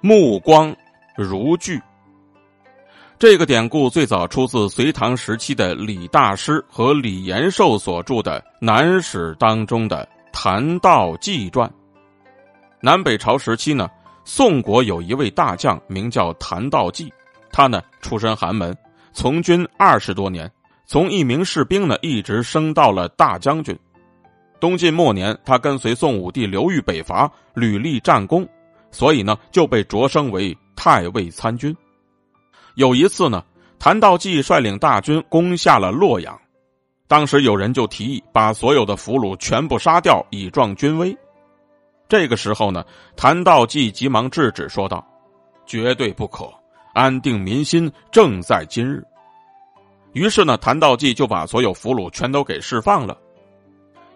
目光如炬。这个典故最早出自隋唐时期的李大师和李延寿所著的《南史》当中的《谭道济传》。南北朝时期呢，宋国有一位大将名叫谭道济，他呢出身寒门，从军二十多年，从一名士兵呢一直升到了大将军。东晋末年，他跟随宋武帝刘裕北伐，屡立战功，所以呢就被擢升为太尉参军。有一次呢，谭道济率领大军攻下了洛阳，当时有人就提议把所有的俘虏全部杀掉，以壮军威。这个时候呢，谭道济急忙制止说道：“绝对不可，安定民心正在今日。”于是呢，谭道济就把所有俘虏全都给释放了。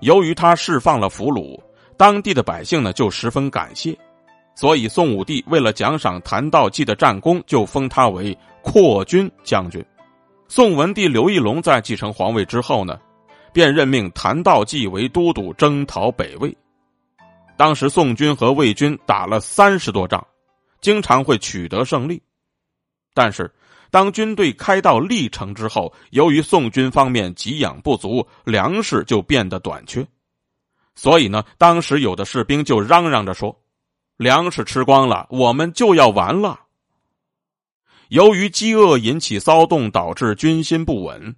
由于他释放了俘虏，当地的百姓呢就十分感谢，所以宋武帝为了奖赏谭道济的战功，就封他为。扩军将军，宋文帝刘义隆在继承皇位之后呢，便任命谭道济为都督征讨北魏。当时宋军和魏军打了三十多仗，经常会取得胜利。但是，当军队开到历城之后，由于宋军方面给养不足，粮食就变得短缺。所以呢，当时有的士兵就嚷嚷着说：“粮食吃光了，我们就要完了。”由于饥饿引起骚动，导致军心不稳，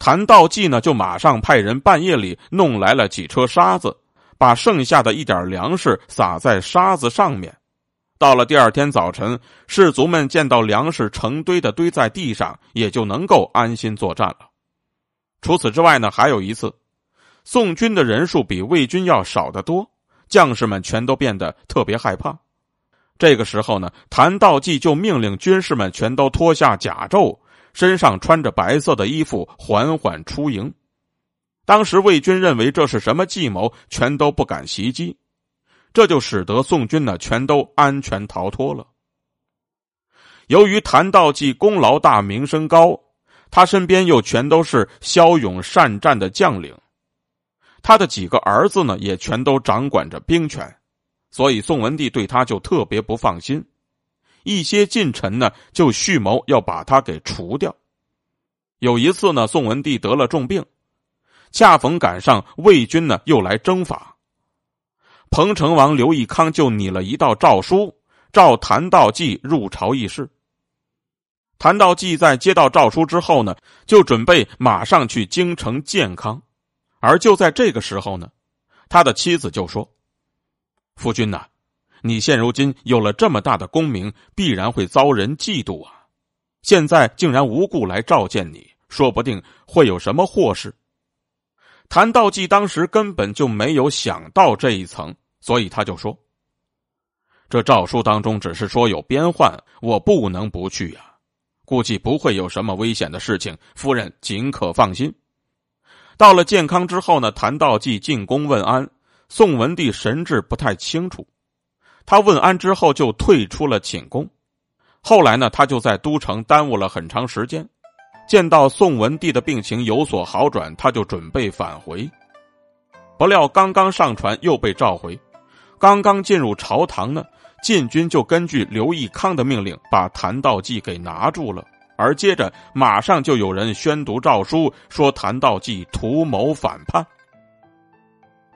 谭道济呢就马上派人半夜里弄来了几车沙子，把剩下的一点粮食撒在沙子上面。到了第二天早晨，士卒们见到粮食成堆的堆在地上，也就能够安心作战了。除此之外呢，还有一次，宋军的人数比魏军要少得多，将士们全都变得特别害怕。这个时候呢，谭道济就命令军士们全都脱下甲胄，身上穿着白色的衣服，缓缓出营。当时魏军认为这是什么计谋，全都不敢袭击，这就使得宋军呢全都安全逃脱了。由于谭道济功劳大、名声高，他身边又全都是骁勇善战的将领，他的几个儿子呢也全都掌管着兵权。所以宋文帝对他就特别不放心，一些近臣呢就蓄谋要把他给除掉。有一次呢，宋文帝得了重病，恰逢赶上魏军呢又来征伐，彭城王刘义康就拟了一道诏书，召谭道济入朝议事。谭道济在接到诏书之后呢，就准备马上去京城建康，而就在这个时候呢，他的妻子就说。夫君呐，你现如今有了这么大的功名，必然会遭人嫉妒啊！现在竟然无故来召见你，说不定会有什么祸事。谭道济当时根本就没有想到这一层，所以他就说：“这诏书当中只是说有边患，我不能不去呀。估计不会有什么危险的事情，夫人尽可放心。”到了健康之后呢，谭道济进宫问安。宋文帝神志不太清楚，他问安之后就退出了寝宫。后来呢，他就在都城耽误了很长时间。见到宋文帝的病情有所好转，他就准备返回。不料刚刚上船又被召回，刚刚进入朝堂呢，禁军就根据刘义康的命令把谭道济给拿住了。而接着马上就有人宣读诏书，说谭道济图谋反叛。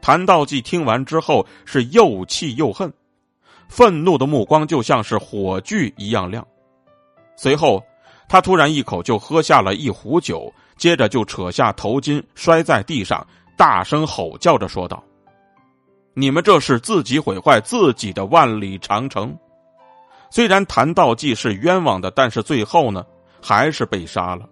谭道济听完之后是又气又恨，愤怒的目光就像是火炬一样亮。随后，他突然一口就喝下了一壶酒，接着就扯下头巾摔在地上，大声吼叫着说道：“你们这是自己毁坏自己的万里长城！”虽然谭道济是冤枉的，但是最后呢，还是被杀了。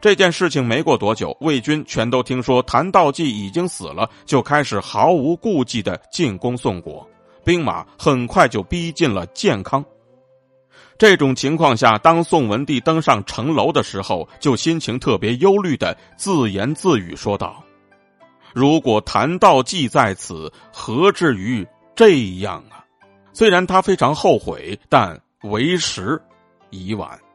这件事情没过多久，魏军全都听说谭道济已经死了，就开始毫无顾忌的进攻宋国，兵马很快就逼近了建康。这种情况下，当宋文帝登上城楼的时候，就心情特别忧虑的自言自语说道：“如果谭道济在此，何至于这样啊？”虽然他非常后悔，但为时已晚。